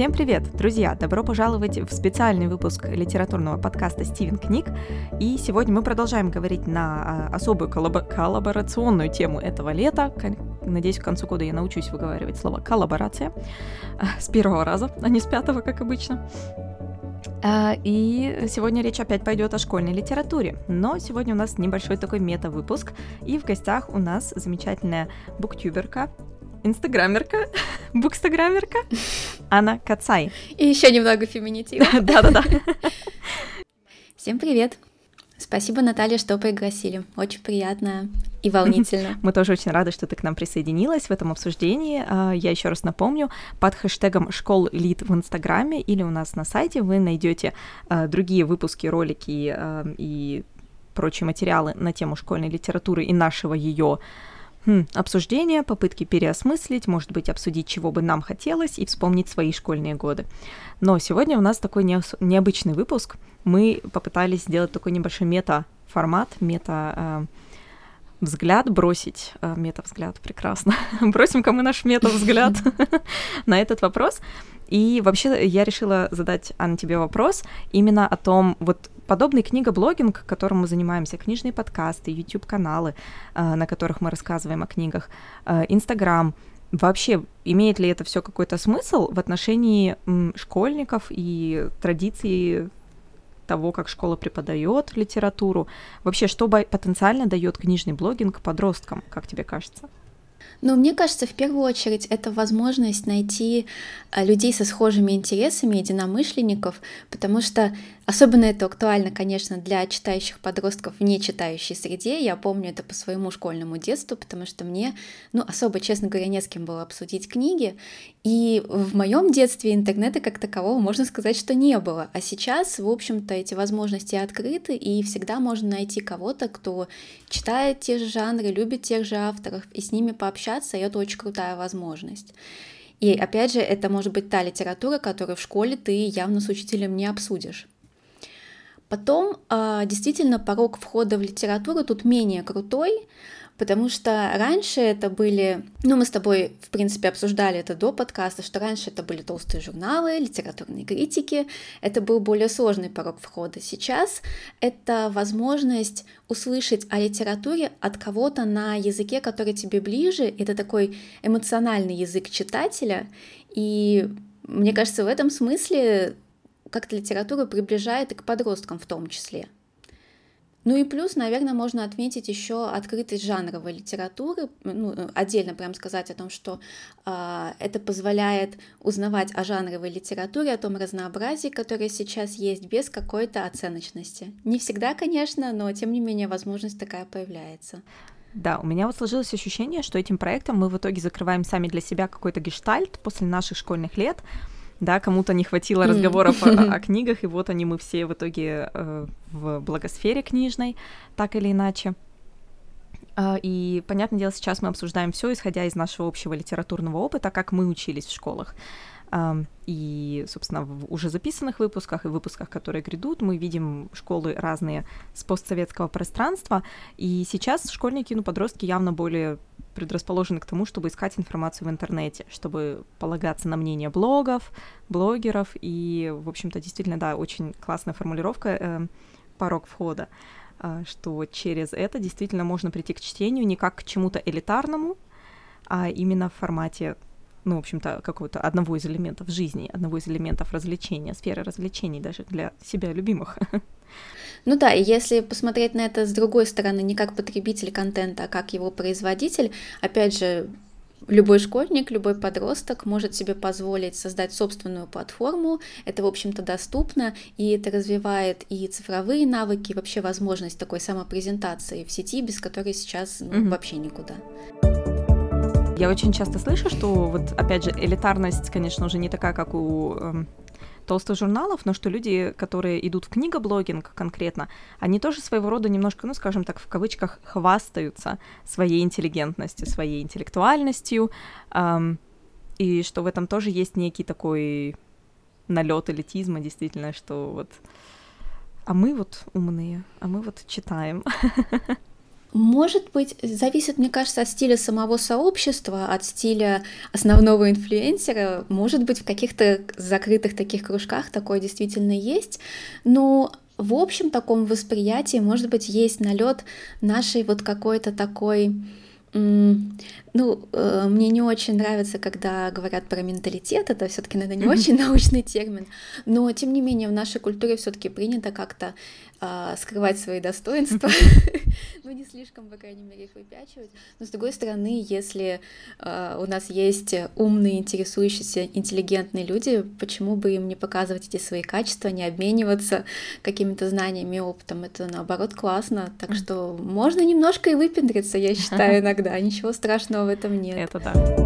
Всем привет, друзья! Добро пожаловать в специальный выпуск литературного подкаста «Стивен книг». И сегодня мы продолжаем говорить на а, особую коллабо- коллаборационную тему этого лета. Надеюсь, к концу года я научусь выговаривать слово «коллаборация» с первого раза, а не с пятого, как обычно. А, и сегодня речь опять пойдет о школьной литературе. Но сегодня у нас небольшой такой мета-выпуск. И в гостях у нас замечательная буктюберка инстаграмерка, букстаграмерка Анна Кацай. И еще немного феминитива. Да-да-да. Всем привет. Спасибо, Наталья, что пригласили. Очень приятно и волнительно. Мы тоже очень рады, что ты к нам присоединилась в этом обсуждении. А, я еще раз напомню, под хэштегом школ лид в Инстаграме или у нас на сайте вы найдете а, другие выпуски, ролики а, и прочие материалы на тему школьной литературы и нашего ее Хм, обсуждения, попытки переосмыслить, может быть, обсудить, чего бы нам хотелось, и вспомнить свои школьные годы. Но сегодня у нас такой необычный выпуск. Мы попытались сделать такой небольшой мета-формат, мета... Э, взгляд бросить, э, мета-взгляд, прекрасно, бросим-ка мы наш мета-взгляд на этот вопрос. И вообще я решила задать, Анна, тебе вопрос именно о том, вот подобный книгоблогинг, которым мы занимаемся, книжные подкасты, YouTube-каналы, э, на которых мы рассказываем о книгах, э, Инстаграм, вообще имеет ли это все какой-то смысл в отношении школьников и традиции того, как школа преподает литературу? Вообще, что потенциально дает книжный блогинг подросткам, как тебе кажется? Но мне кажется, в первую очередь это возможность найти э, людей со схожими интересами, единомышленников, потому что особенно это актуально, конечно, для читающих подростков в нечитающей среде. Я помню это по своему школьному детству, потому что мне, ну, особо, честно говоря, не с кем было обсудить книги. И в моем детстве интернета как такового, можно сказать, что не было. А сейчас, в общем-то, эти возможности открыты, и всегда можно найти кого-то, кто читает те же жанры, любит тех же авторов, и с ними пообщаться, и это очень крутая возможность. И опять же, это может быть та литература, которую в школе ты явно с учителем не обсудишь. Потом, а, действительно, порог входа в литературу тут менее крутой, Потому что раньше это были, ну мы с тобой, в принципе, обсуждали это до подкаста, что раньше это были толстые журналы, литературные критики, это был более сложный порог входа. Сейчас это возможность услышать о литературе от кого-то на языке, который тебе ближе, это такой эмоциональный язык читателя, и мне кажется, в этом смысле как-то литература приближает и к подросткам в том числе. Ну и плюс, наверное, можно отметить еще открытость жанровой литературы, ну, отдельно прям сказать о том, что э, это позволяет узнавать о жанровой литературе, о том разнообразии, которое сейчас есть, без какой-то оценочности. Не всегда, конечно, но тем не менее возможность такая появляется. Да, у меня вот сложилось ощущение, что этим проектом мы в итоге закрываем сами для себя какой-то гештальт после наших школьных лет, да, кому-то не хватило разговоров о, о книгах, и вот они мы все в итоге э, в благосфере книжной, так или иначе. Э, и, понятное дело, сейчас мы обсуждаем все, исходя из нашего общего литературного опыта, как мы учились в школах. И, собственно, в уже записанных выпусках и выпусках, которые грядут, мы видим школы разные с постсоветского пространства. И сейчас школьники, ну, подростки явно более предрасположены к тому, чтобы искать информацию в интернете, чтобы полагаться на мнение блогов, блогеров. И, в общем-то, действительно, да, очень классная формулировка э, порог входа э, что через это действительно можно прийти к чтению не как к чему-то элитарному, а именно в формате ну, в общем-то, какого-то одного из элементов жизни, одного из элементов развлечения, сферы развлечений даже для себя любимых. Ну да, и если посмотреть на это с другой стороны, не как потребитель контента, а как его производитель, опять же, любой школьник, любой подросток может себе позволить создать собственную платформу. Это, в общем-то, доступно, и это развивает и цифровые навыки, и вообще возможность такой самопрезентации в сети, без которой сейчас ну, mm-hmm. вообще никуда. Я очень часто слышу, что вот, опять же, элитарность, конечно, уже не такая, как у эм, толстых журналов, но что люди, которые идут в книгоблогинг конкретно, они тоже своего рода немножко, ну, скажем так, в кавычках, хвастаются своей интеллигентностью, своей интеллектуальностью, эм, и что в этом тоже есть некий такой налет элитизма, действительно, что вот а мы вот умные, а мы вот читаем. Может быть, зависит, мне кажется, от стиля самого сообщества, от стиля основного инфлюенсера. Может быть, в каких-то закрытых таких кружках такое действительно есть. Но в общем таком восприятии, может быть, есть налет нашей вот какой-то такой ну, э, мне не очень нравится, когда говорят про менталитет, это все-таки, наверное, не очень научный термин, но тем не менее в нашей культуре все-таки принято как-то э, скрывать свои достоинства, ну не слишком, по крайней мере, их выпячивать. Но с другой стороны, если э, у нас есть умные, интересующиеся, интеллигентные люди, почему бы им не показывать эти свои качества, не обмениваться какими-то знаниями и опытом? Это наоборот классно, так что можно немножко и выпендриться, я считаю иногда, ничего страшного в этом нет. Это да.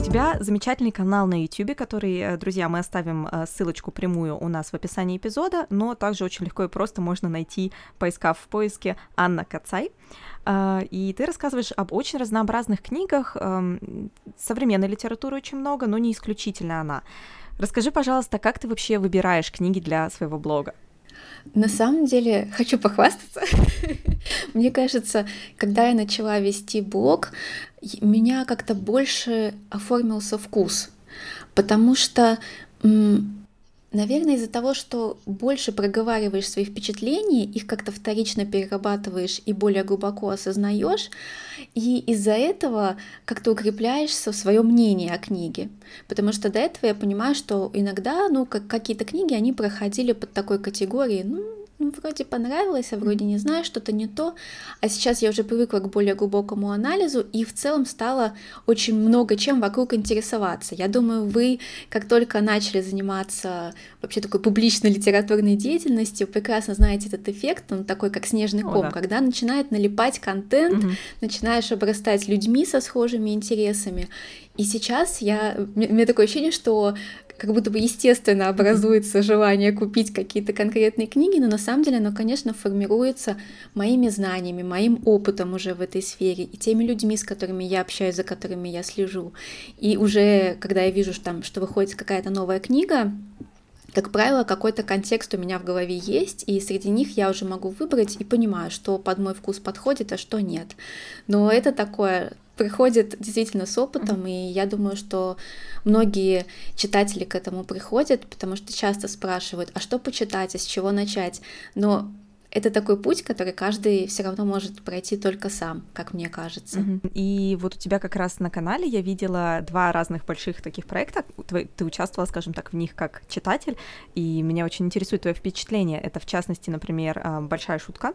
У тебя замечательный канал на YouTube, который, э, друзья, мы оставим э, ссылочку прямую у нас в описании эпизода, но также очень легко и просто можно найти, поискав в поиске Анна Кацай. Э, и ты рассказываешь об очень разнообразных книгах, эм, современной литературы очень много, но не исключительно она. Расскажи, пожалуйста, как ты вообще выбираешь книги для своего блога? На самом деле, хочу похвастаться. Мне кажется, когда я начала вести блог, меня как-то больше оформился вкус, потому что Наверное, из-за того, что больше проговариваешь свои впечатления, их как-то вторично перерабатываешь и более глубоко осознаешь, и из-за этого как-то укрепляешься в своем мнении о книге. Потому что до этого я понимаю, что иногда, ну, как какие-то книги, они проходили под такой категорией, ну, ну, вроде понравилось, а вроде не знаю, что-то не то. А сейчас я уже привыкла к более глубокому анализу и в целом стала очень много чем вокруг интересоваться. Я думаю, вы, как только начали заниматься вообще такой публичной литературной деятельностью, прекрасно знаете этот эффект, он такой, как снежный ком, О, да. когда начинает налипать контент, угу. начинаешь обрастать людьми со схожими интересами. И сейчас я, у меня такое ощущение, что как будто бы естественно образуется желание купить какие-то конкретные книги, но на самом деле оно, конечно, формируется моими знаниями, моим опытом уже в этой сфере и теми людьми, с которыми я общаюсь, за которыми я слежу. И уже, когда я вижу, что, там, что выходит какая-то новая книга, как правило, какой-то контекст у меня в голове есть, и среди них я уже могу выбрать и понимаю, что под мой вкус подходит, а что нет. Но это такое приходит действительно с опытом, и я думаю, что многие читатели к этому приходят, потому что часто спрашивают, а что почитать, а с чего начать. Но это такой путь, который каждый все равно может пройти только сам, как мне кажется. И вот у тебя как раз на канале я видела два разных больших таких проекта. Ты участвовала, скажем так, в них как читатель, и меня очень интересует твое впечатление. Это, в частности, например, а, «Большая шутка»,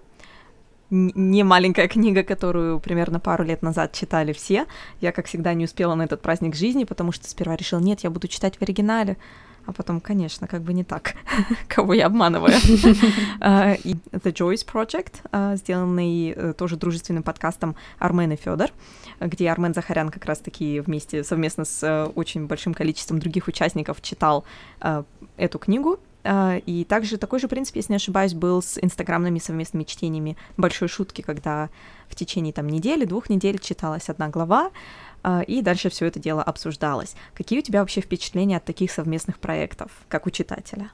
не маленькая книга, которую примерно пару лет назад читали все. Я, как всегда, не успела на этот праздник жизни, потому что сперва решила, нет, я буду читать в оригинале. А потом, конечно, как бы не так, кого я обманываю. uh, The Joyce Project, uh, сделанный uh, тоже дружественным подкастом Армен и Федор, где Армен Захарян как раз-таки вместе, совместно с очень большим количеством других участников читал эту книгу, а, и также такой же принцип, если не ошибаюсь, был с инстаграмными совместными чтениями большой шутки, когда в течение там недели, двух недель читалась одна глава, а, и дальше все это дело обсуждалось. Какие у тебя вообще впечатления от таких совместных проектов, как у читателя?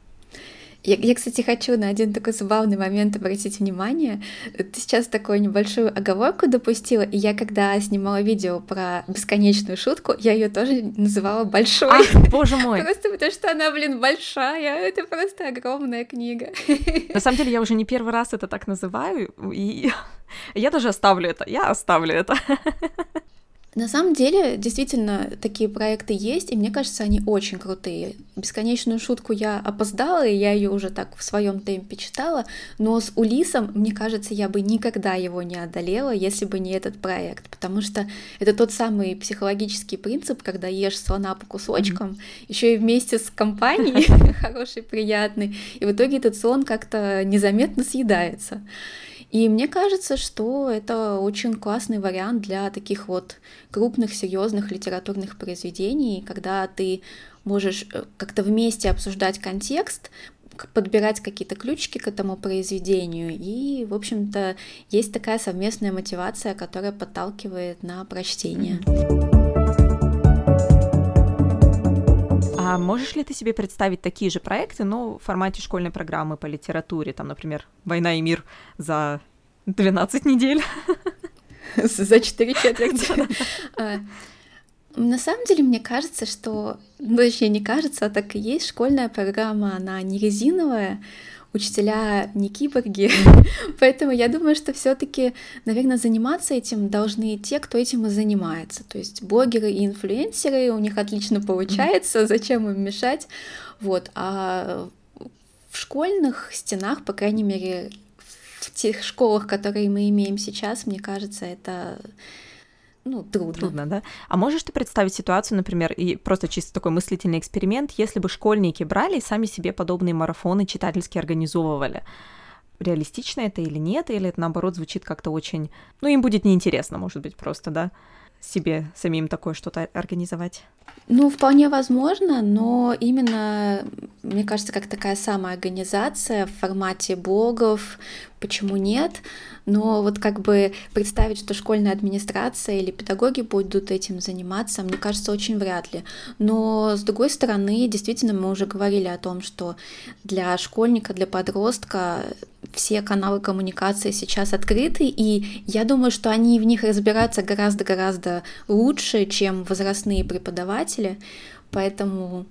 Я, я, кстати, хочу на один такой забавный момент обратить внимание. Ты сейчас такую небольшую оговорку допустила, и я когда снимала видео про бесконечную шутку, я ее тоже называла большой. Ах, боже мой! Просто потому что она, блин, большая, это просто огромная книга. На самом деле я уже не первый раз это так называю, и я даже оставлю это, я оставлю это. На самом деле, действительно, такие проекты есть, и мне кажется, они очень крутые. Бесконечную шутку я опоздала, и я ее уже так в своем темпе читала, но с Улисом, мне кажется, я бы никогда его не одолела, если бы не этот проект, потому что это тот самый психологический принцип, когда ешь слона по кусочкам, mm-hmm. еще и вместе с компанией хороший, приятный, и в итоге этот слон как-то незаметно съедается. И мне кажется, что это очень классный вариант для таких вот крупных, серьезных литературных произведений, когда ты можешь э, как-то вместе обсуждать контекст, подбирать какие-то ключики к этому произведению. И, в общем-то, есть такая совместная мотивация, которая подталкивает на прочтение. А можешь ли ты себе представить такие же проекты, но в формате школьной программы по литературе, там, например, «Война и мир» за 12 недель. За 4 четверти. А, на самом деле, мне кажется, что, ну, точнее, не кажется, а так и есть, школьная программа, она не резиновая, учителя не киборги, поэтому я думаю, что все таки наверное, заниматься этим должны те, кто этим и занимается, то есть блогеры и инфлюенсеры, у них отлично получается, зачем им мешать, вот, а в школьных стенах, по крайней мере, в тех школах, которые мы имеем сейчас, мне кажется, это ну, трудно. Трудно, да? А можешь ты представить ситуацию, например, и просто чисто такой мыслительный эксперимент, если бы школьники брали и сами себе подобные марафоны читательские организовывали? Реалистично это или нет, или это наоборот звучит как-то очень... Ну, им будет неинтересно, может быть, просто, да? Себе самим такое что-то организовать? Ну, вполне возможно, но именно, мне кажется, как такая самоорганизация в формате блогов, почему нет? Но вот как бы представить, что школьная администрация или педагоги будут этим заниматься, мне кажется, очень вряд ли. Но с другой стороны, действительно, мы уже говорили о том, что для школьника, для подростка все каналы коммуникации сейчас открыты, и я думаю, что они в них разбираются гораздо-гораздо лучше, чем возрастные преподаватели, поэтому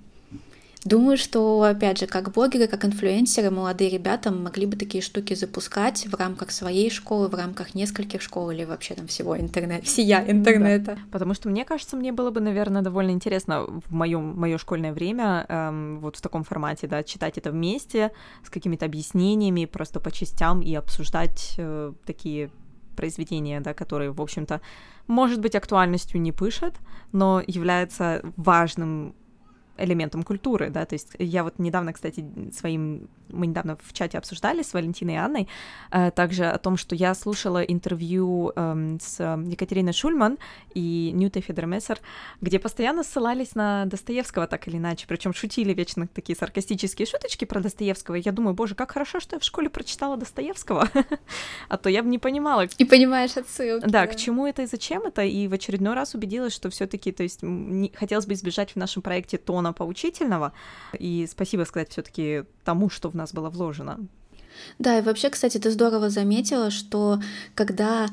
Думаю, что, опять же, как блогеры, как инфлюенсеры, молодые ребята могли бы такие штуки запускать в рамках своей школы, в рамках нескольких школ или вообще там всего интернета, всея интернета. Да. Потому что мне кажется, мне было бы, наверное, довольно интересно в моем мое школьное время эм, вот в таком формате, да, читать это вместе с какими-то объяснениями, просто по частям и обсуждать э, такие произведения, да, которые, в общем-то, может быть, актуальностью не пышет, но является важным элементом культуры, да, то есть я вот недавно, кстати, своим, мы недавно в чате обсуждали с Валентиной и Анной э, также о том, что я слушала интервью э, с Екатериной Шульман и Ньютой Федермессер, где постоянно ссылались на Достоевского так или иначе, причем шутили вечно такие саркастические шуточки про Достоевского, я думаю, боже, как хорошо, что я в школе прочитала Достоевского, а то я бы не понимала. И понимаешь отсылки. Да, к чему это и зачем это, и в очередной раз убедилась, что все таки то есть хотелось бы избежать в нашем проекте тона поучительного. И спасибо сказать все-таки тому, что в нас было вложено. Да, и вообще, кстати, ты здорово заметила, что когда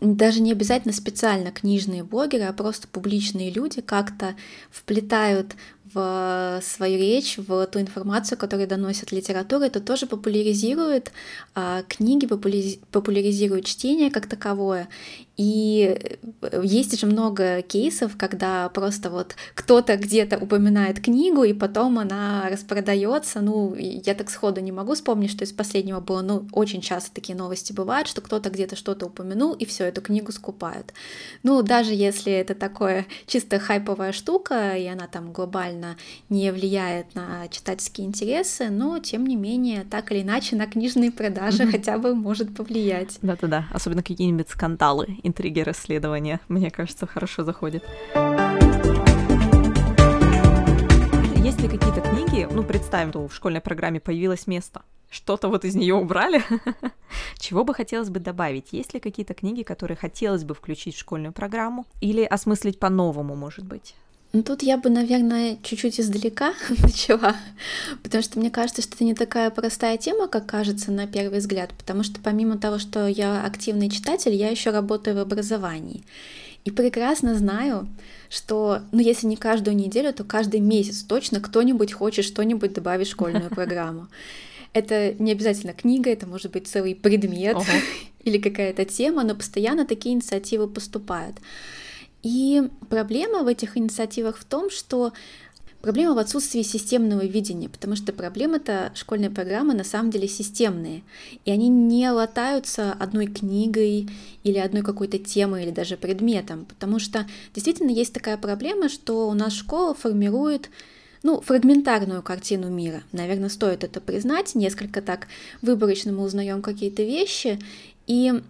даже не обязательно специально книжные блогеры, а просто публичные люди как-то вплетают в свою речь, в ту информацию, которую доносят литература, это тоже популяризирует а, книги, популяризирует чтение как таковое. И э, есть же много кейсов, когда просто вот кто-то где-то упоминает книгу, и потом она распродается. Ну, я так сходу не могу вспомнить, что из последнего было, ну, очень часто такие новости бывают, что кто-то где-то что-то упомянул, и все, эту книгу скупают. Ну, даже если это такое чисто хайповая штука, и она там глобально не влияет на читательские интересы, но, тем не менее, так или иначе, на книжные продажи хотя бы может повлиять. Да-да-да, особенно какие-нибудь скандалы интриги расследования, мне кажется, хорошо заходит. Есть ли какие-то книги, ну, представим, что в школьной программе появилось место, что-то вот из нее убрали, чего бы хотелось бы добавить? Есть ли какие-то книги, которые хотелось бы включить в школьную программу или осмыслить по-новому, может быть? Ну, тут я бы, наверное, чуть-чуть издалека начала, потому что мне кажется, что это не такая простая тема, как кажется на первый взгляд, потому что помимо того, что я активный читатель, я еще работаю в образовании. И прекрасно знаю, что, ну, если не каждую неделю, то каждый месяц точно кто-нибудь хочет что-нибудь добавить в школьную программу. Это не обязательно книга, это может быть целый предмет или какая-то тема, но постоянно такие инициативы поступают. И проблема в этих инициативах в том, что Проблема в отсутствии системного видения, потому что проблемы-то школьной программы на самом деле системные, и они не латаются одной книгой или одной какой-то темой или даже предметом, потому что действительно есть такая проблема, что у нас школа формирует ну, фрагментарную картину мира. Наверное, стоит это признать. Несколько так выборочно мы узнаем какие-то вещи, и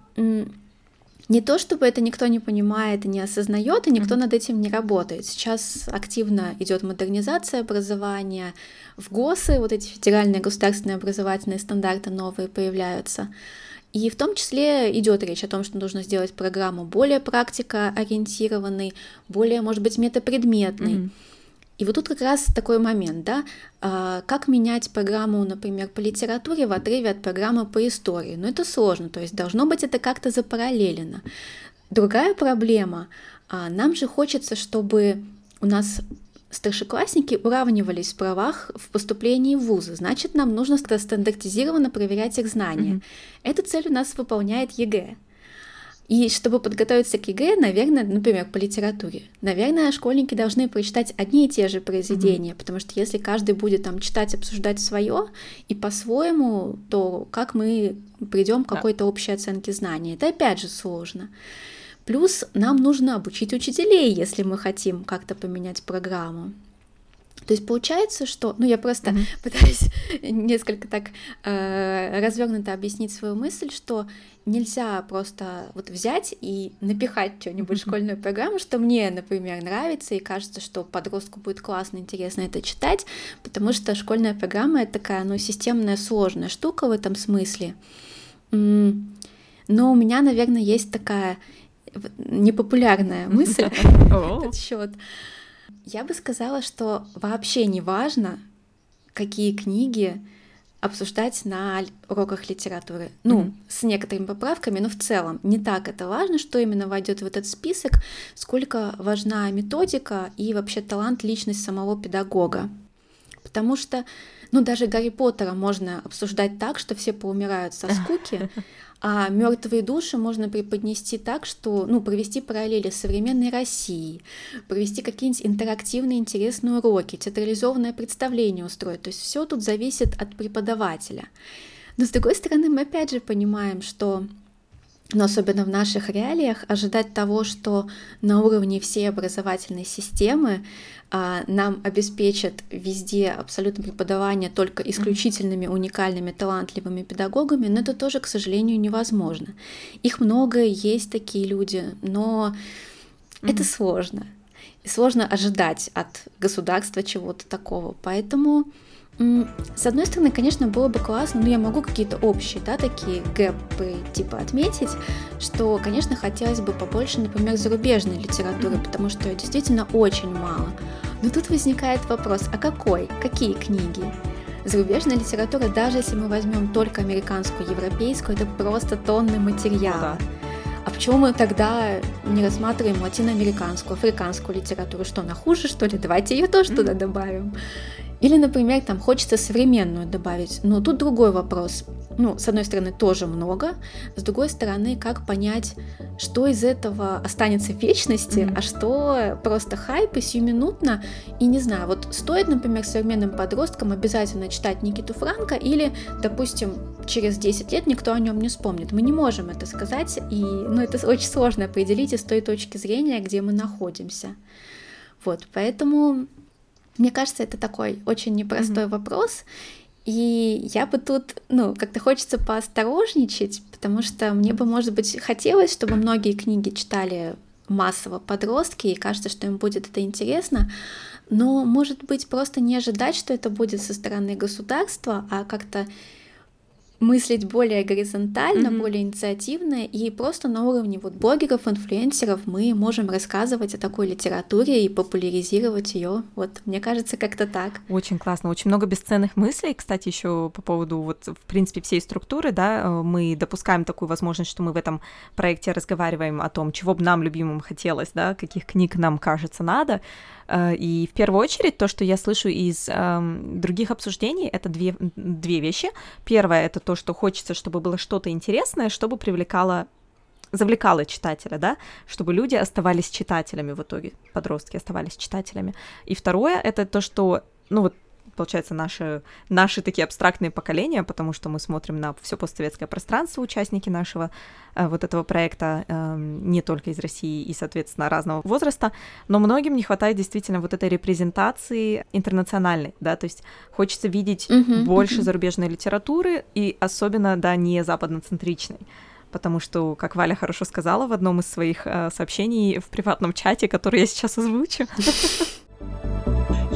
не то чтобы это никто не понимает и не осознает, и никто mm-hmm. над этим не работает. Сейчас активно идет модернизация образования, в ГОСы вот эти федеральные государственные образовательные стандарты новые появляются. И в том числе идет речь о том, что нужно сделать программу более практикоориентированной, более, может быть, метапредметной. Mm-hmm. И вот тут как раз такой момент, да, а, как менять программу, например, по литературе в отрыве от программы по истории. Но это сложно, то есть должно быть это как-то запараллелено. Другая проблема, а, нам же хочется, чтобы у нас старшеклассники уравнивались в правах в поступлении в вузы. Значит, нам нужно стандартизированно проверять их знания. Mm-hmm. Эту цель у нас выполняет ЕГЭ. И чтобы подготовиться к ЕГЭ, наверное, например, по литературе, наверное, школьники должны прочитать одни и те же произведения, mm-hmm. потому что если каждый будет там читать, обсуждать свое и по-своему, то как мы придем к какой-то общей оценке знаний? Это опять же сложно. Плюс нам нужно обучить учителей, если мы хотим как-то поменять программу. То есть получается, что, ну я просто mm-hmm. пытаюсь несколько так э, развернуто объяснить свою мысль, что нельзя просто вот взять и напихать что-нибудь mm-hmm. школьную программу, что мне, например, нравится и кажется, что подростку будет классно, интересно это читать, потому что школьная программа это такая, ну системная сложная штука в этом смысле. Но у меня, наверное, есть такая непопулярная мысль этот счет. Я бы сказала, что вообще не важно, какие книги обсуждать на уроках литературы. Ну, mm-hmm. с некоторыми поправками, но в целом не так это важно, что именно войдет в этот список, сколько важна методика и вообще талант, личность самого педагога. Потому что, ну, даже Гарри Поттера можно обсуждать так, что все поумирают со скуки, а мертвые души можно преподнести так, что, ну, провести параллели с современной Россией, провести какие-нибудь интерактивные интересные уроки, театрализованное представление устроить. То есть все тут зависит от преподавателя. Но с другой стороны, мы опять же понимаем, что но особенно в наших реалиях ожидать того, что на уровне всей образовательной системы а, нам обеспечат везде абсолютно преподавание только исключительными, уникальными, талантливыми педагогами, но это тоже, к сожалению, невозможно. Их много, есть такие люди, но mm-hmm. это сложно. И сложно ожидать от государства чего-то такого. Поэтому с одной стороны, конечно, было бы классно, но я могу какие-то общие, да, такие гэпы типа отметить, что, конечно, хотелось бы побольше, например, зарубежной литературы, потому что ее действительно очень мало. Но тут возникает вопрос, а какой? Какие книги? Зарубежная литература, даже если мы возьмем только американскую, европейскую, это просто тонны материала. Ну, да. А почему мы тогда не рассматриваем латиноамериканскую, африканскую литературу? Что, она хуже, что ли? Давайте ее тоже mm-hmm. туда добавим. Или, например, там хочется современную добавить, но тут другой вопрос. Ну, с одной стороны, тоже много, с другой стороны, как понять, что из этого останется в вечности, mm-hmm. а что просто хайп и сиюминутно. И не знаю, вот стоит, например, современным подросткам обязательно читать Никиту Франка или, допустим, через 10 лет никто о нем не вспомнит. Мы не можем это сказать, и ну, это очень сложно определить из той точки зрения, где мы находимся. Вот, поэтому мне кажется, это такой очень непростой mm-hmm. вопрос. И я бы тут, ну, как-то хочется поосторожничать, потому что мне бы, может быть, хотелось, чтобы многие книги читали массово подростки, и кажется, что им будет это интересно, но, может быть, просто не ожидать, что это будет со стороны государства, а как-то мыслить более горизонтально, mm-hmm. более инициативно, и просто на уровне вот блогеров, инфлюенсеров мы можем рассказывать о такой литературе и популяризировать ее. Вот, мне кажется, как-то так. Очень классно, очень много бесценных мыслей, кстати, еще по поводу вот, в принципе, всей структуры, да, э, мы допускаем такую возможность, что мы в этом проекте разговариваем о том, чего бы нам любимым хотелось, да, каких книг нам кажется надо, Э, и в первую очередь то, что я слышу из э, других обсуждений, это две, две вещи. Первое это то, что хочется, чтобы было что-то интересное, чтобы привлекало завлекало читателя, да, чтобы люди оставались читателями в итоге, подростки оставались читателями. И второе — это то, что, ну вот получается, наши, наши такие абстрактные поколения, потому что мы смотрим на все постсоветское пространство, участники нашего э, вот этого проекта, э, не только из России и, соответственно, разного возраста, но многим не хватает действительно вот этой репрезентации интернациональной, да, то есть хочется видеть uh-huh, больше uh-huh. зарубежной литературы и особенно, да, не западноцентричной потому что, как Валя хорошо сказала в одном из своих э, сообщений в приватном чате, который я сейчас озвучу,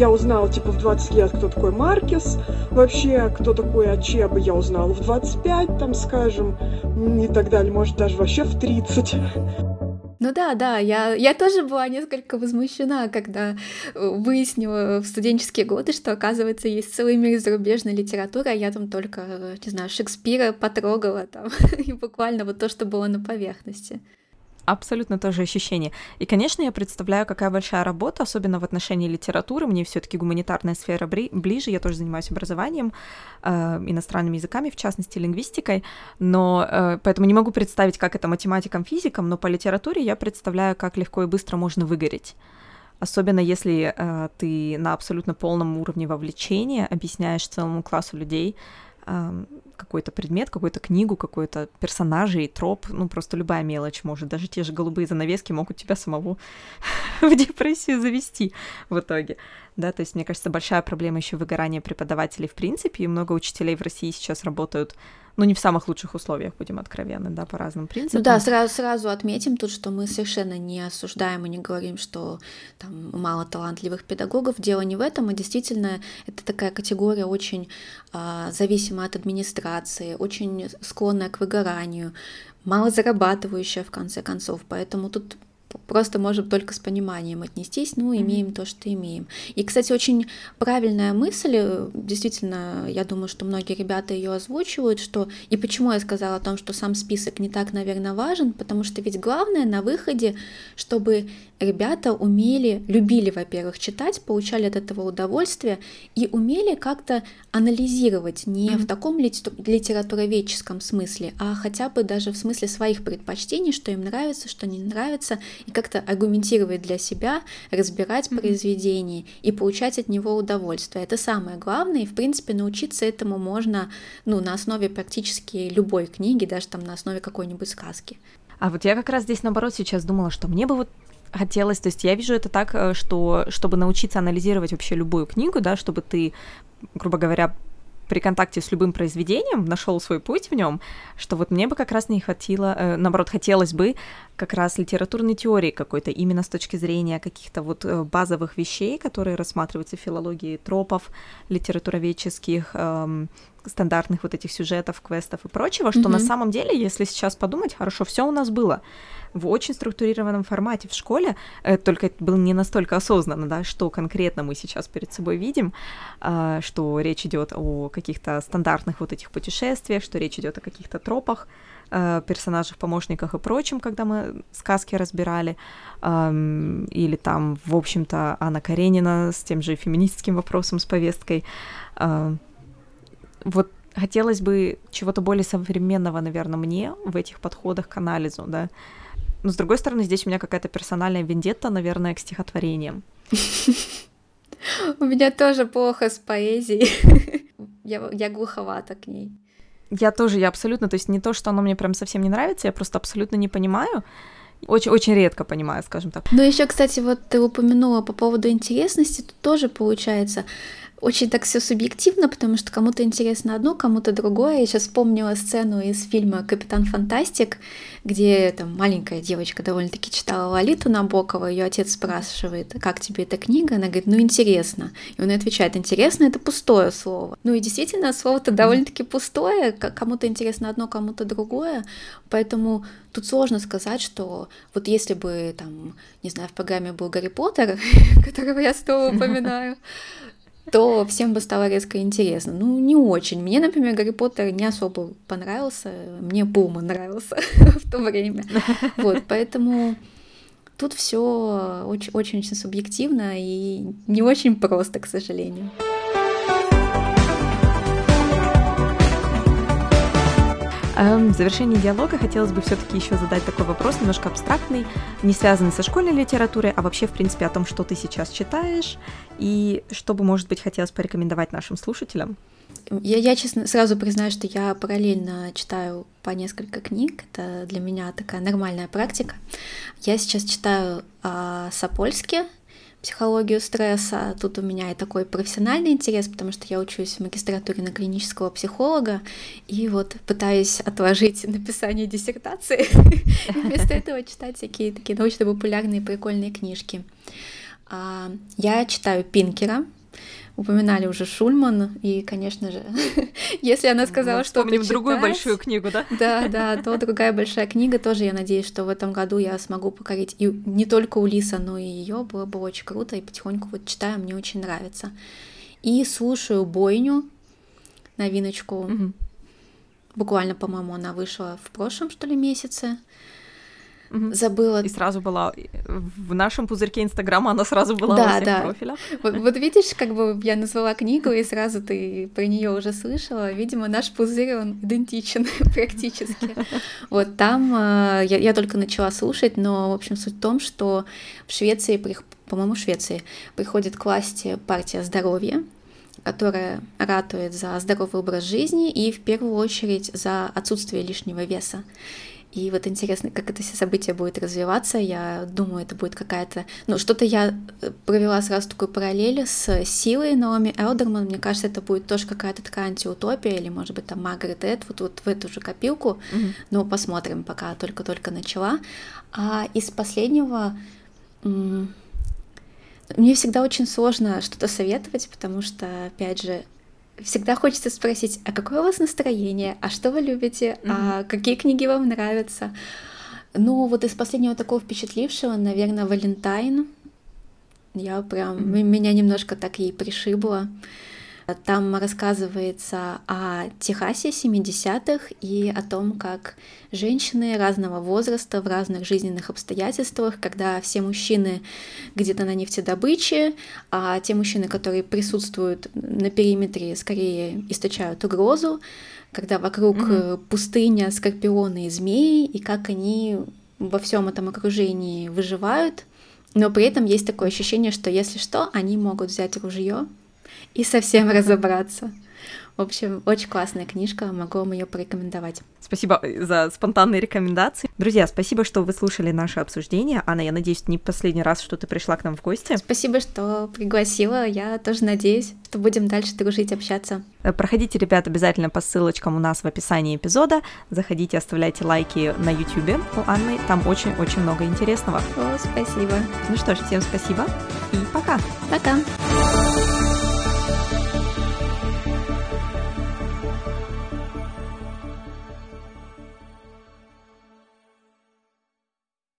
Я узнала, типа, в 20 лет, кто такой Маркес, вообще, кто такой Ачеба, я узнала в 25, там, скажем, и так далее, может, даже вообще в 30. Ну да, да, я, я тоже была несколько возмущена, когда э, выяснила в студенческие годы, что, оказывается, есть целый мир зарубежной литературы, а я там только, э, не знаю, Шекспира потрогала там, и буквально вот то, что было на поверхности абсолютно то же ощущение. И, конечно, я представляю, какая большая работа, особенно в отношении литературы. Мне все-таки гуманитарная сфера ближе, я тоже занимаюсь образованием, э, иностранными языками, в частности, лингвистикой, но э, поэтому не могу представить, как это математикам, физикам, но по литературе я представляю, как легко и быстро можно выгореть. Особенно если э, ты на абсолютно полном уровне вовлечения объясняешь целому классу людей, какой-то предмет, какую-то книгу, какой-то персонажей, троп, ну просто любая мелочь может, даже те же голубые занавески могут тебя самого в депрессию завести в итоге. Да, то есть, мне кажется, большая проблема еще выгорания преподавателей в принципе, и много учителей в России сейчас работают, ну, не в самых лучших условиях, будем откровенны, да, по разным принципам. Ну да, сразу, сразу отметим тут, что мы совершенно не осуждаем и не говорим, что там мало талантливых педагогов, дело не в этом, а действительно это такая категория очень а, зависимая от администрации, очень склонная к выгоранию, мало зарабатывающая в конце концов, поэтому тут просто можем только с пониманием отнестись, ну, имеем mm-hmm. то, что имеем. И, кстати, очень правильная мысль, э, действительно, я думаю, что многие ребята ее озвучивают, что и почему я сказала о том, что сам список не так, наверное, важен, потому что ведь главное на выходе, чтобы ребята умели, любили, во-первых, читать, получали от этого удовольствие и умели как-то анализировать не mm-hmm. в таком литературоведческом смысле, а хотя бы даже в смысле своих предпочтений, что им нравится, что не нравится, и как-то аргументировать для себя, разбирать mm-hmm. произведение и получать от него удовольствие. Это самое главное, и в принципе научиться этому можно ну, на основе практически любой книги, даже там на основе какой-нибудь сказки. А вот я как раз здесь наоборот сейчас думала, что мне бы вот хотелось, то есть я вижу это так, э, что чтобы научиться анализировать вообще любую книгу, да, чтобы ты, грубо говоря, при контакте с любым произведением нашел свой путь в нем, что вот мне бы как раз не хватило, э, наоборот, хотелось бы как раз литературной теории какой-то, именно с точки зрения каких-то вот э, базовых вещей, которые рассматриваются в филологии тропов литературоведческих, эм, стандартных вот этих сюжетов, квестов и прочего, что mm-hmm. на самом деле, если сейчас подумать, хорошо, все у нас было в очень структурированном формате в школе, э, только это было не настолько осознанно, да, что конкретно мы сейчас перед собой видим, э, что речь идет о каких-то стандартных вот этих путешествиях, что речь идет о каких-то тропах, э, персонажах, помощниках и прочем, когда мы сказки разбирали, или там, в общем-то, Анна Каренина с тем же феминистским вопросом, с повесткой. Э, вот хотелось бы чего-то более современного, наверное, мне в этих подходах к анализу, да, но с другой стороны, здесь у меня какая-то персональная вендетта, наверное, к стихотворениям. У меня тоже плохо с поэзией. Я, я глуховата к ней. Я тоже, я абсолютно, то есть не то, что оно мне прям совсем не нравится, я просто абсолютно не понимаю. Очень, очень редко понимаю, скажем так. Ну еще, кстати, вот ты упомянула по поводу интересности, тут тоже получается очень так все субъективно, потому что кому-то интересно одно, кому-то другое. Я сейчас вспомнила сцену из фильма «Капитан Фантастик», где там маленькая девочка довольно-таки читала Лолиту Набокова, ее отец спрашивает, как тебе эта книга? Она говорит, ну интересно. И он отвечает, интересно это пустое слово. Ну и действительно, слово-то довольно-таки пустое, кому-то интересно одно, кому-то другое, поэтому тут сложно сказать, что вот если бы там, не знаю, в программе был Гарри Поттер, которого я снова упоминаю, то всем бы стало резко интересно. Ну, не очень. Мне, например, Гарри Поттер не особо понравился. Мне Пума нравился в то время. Вот, поэтому тут все очень-очень субъективно и не очень просто, к сожалению. В завершении диалога хотелось бы все-таки еще задать такой вопрос, немножко абстрактный, не связанный со школьной литературой, а вообще, в принципе, о том, что ты сейчас читаешь, и что бы, может быть, хотелось порекомендовать нашим слушателям. Я, я, честно, сразу признаю, что я параллельно читаю по несколько книг. Это для меня такая нормальная практика. Я сейчас читаю о Сапольске, психологию стресса. Тут у меня и такой профессиональный интерес, потому что я учусь в магистратуре на клинического психолога, и вот пытаюсь отложить написание диссертации, вместо этого читать всякие такие научно-популярные прикольные книжки. А, я читаю Пинкера, упоминали уже Шульман, и, конечно же, если она сказала, что почитать, другую большую книгу, да? Да, да, то другая большая книга тоже, я надеюсь, что в этом году я смогу покорить и не только Улиса, но и ее, было бы очень круто, и потихоньку вот читаю, мне очень нравится. И слушаю «Бойню», новиночку, угу. буквально, по-моему, она вышла в прошлом, что ли, месяце, Угу. Забыла. И сразу была в нашем пузырьке Инстаграма, она сразу была да, во всех да. профилях. Вот, вот видишь, как бы я назвала книгу, и сразу ты про нее уже слышала. Видимо, наш пузырь, он идентичен практически. Вот там э, я, я только начала слушать, но, в общем, суть в том, что в Швеции, по-моему, в Швеции приходит к власти партия здоровья, которая ратует за здоровый образ жизни и в первую очередь за отсутствие лишнего веса. И вот интересно, как это все событие будет развиваться. Я думаю, это будет какая-то... Ну, что-то я э, провела сразу такую параллель с силой Наоми Элдерман. Мне кажется, это будет тоже какая-то такая антиутопия, или, может быть, там Маргарет Эд, вот, вот в эту же копилку. Mm-hmm. Но посмотрим, пока только-только начала. А из последнего... Мне всегда очень сложно что-то советовать, потому что, опять же, всегда хочется спросить, а какое у вас настроение, а что вы любите, mm-hmm. а какие книги вам нравятся. Ну, вот из последнего такого впечатлившего, наверное, Валентайн. Я прям, mm-hmm. меня немножко так и пришибло. Там рассказывается о Техасе 70-х и о том, как женщины разного возраста в разных жизненных обстоятельствах, когда все мужчины где-то на нефтедобыче, а те мужчины, которые присутствуют на периметре, скорее источают угрозу, когда вокруг mm-hmm. пустыня, скорпионы и змеи, и как они во всем этом окружении выживают, но при этом есть такое ощущение, что если что, они могут взять ружье и совсем разобраться. В общем, очень классная книжка, могу вам ее порекомендовать. Спасибо за спонтанные рекомендации. Друзья, спасибо, что вы слушали наше обсуждение. Анна, я надеюсь, не последний раз, что ты пришла к нам в гости. Спасибо, что пригласила. Я тоже надеюсь, что будем дальше дружить, общаться. Э, проходите, ребят, обязательно по ссылочкам у нас в описании эпизода. Заходите, оставляйте лайки на YouTube у Анны. Там очень-очень много интересного. О, спасибо. Ну что ж, всем спасибо и пока. Пока.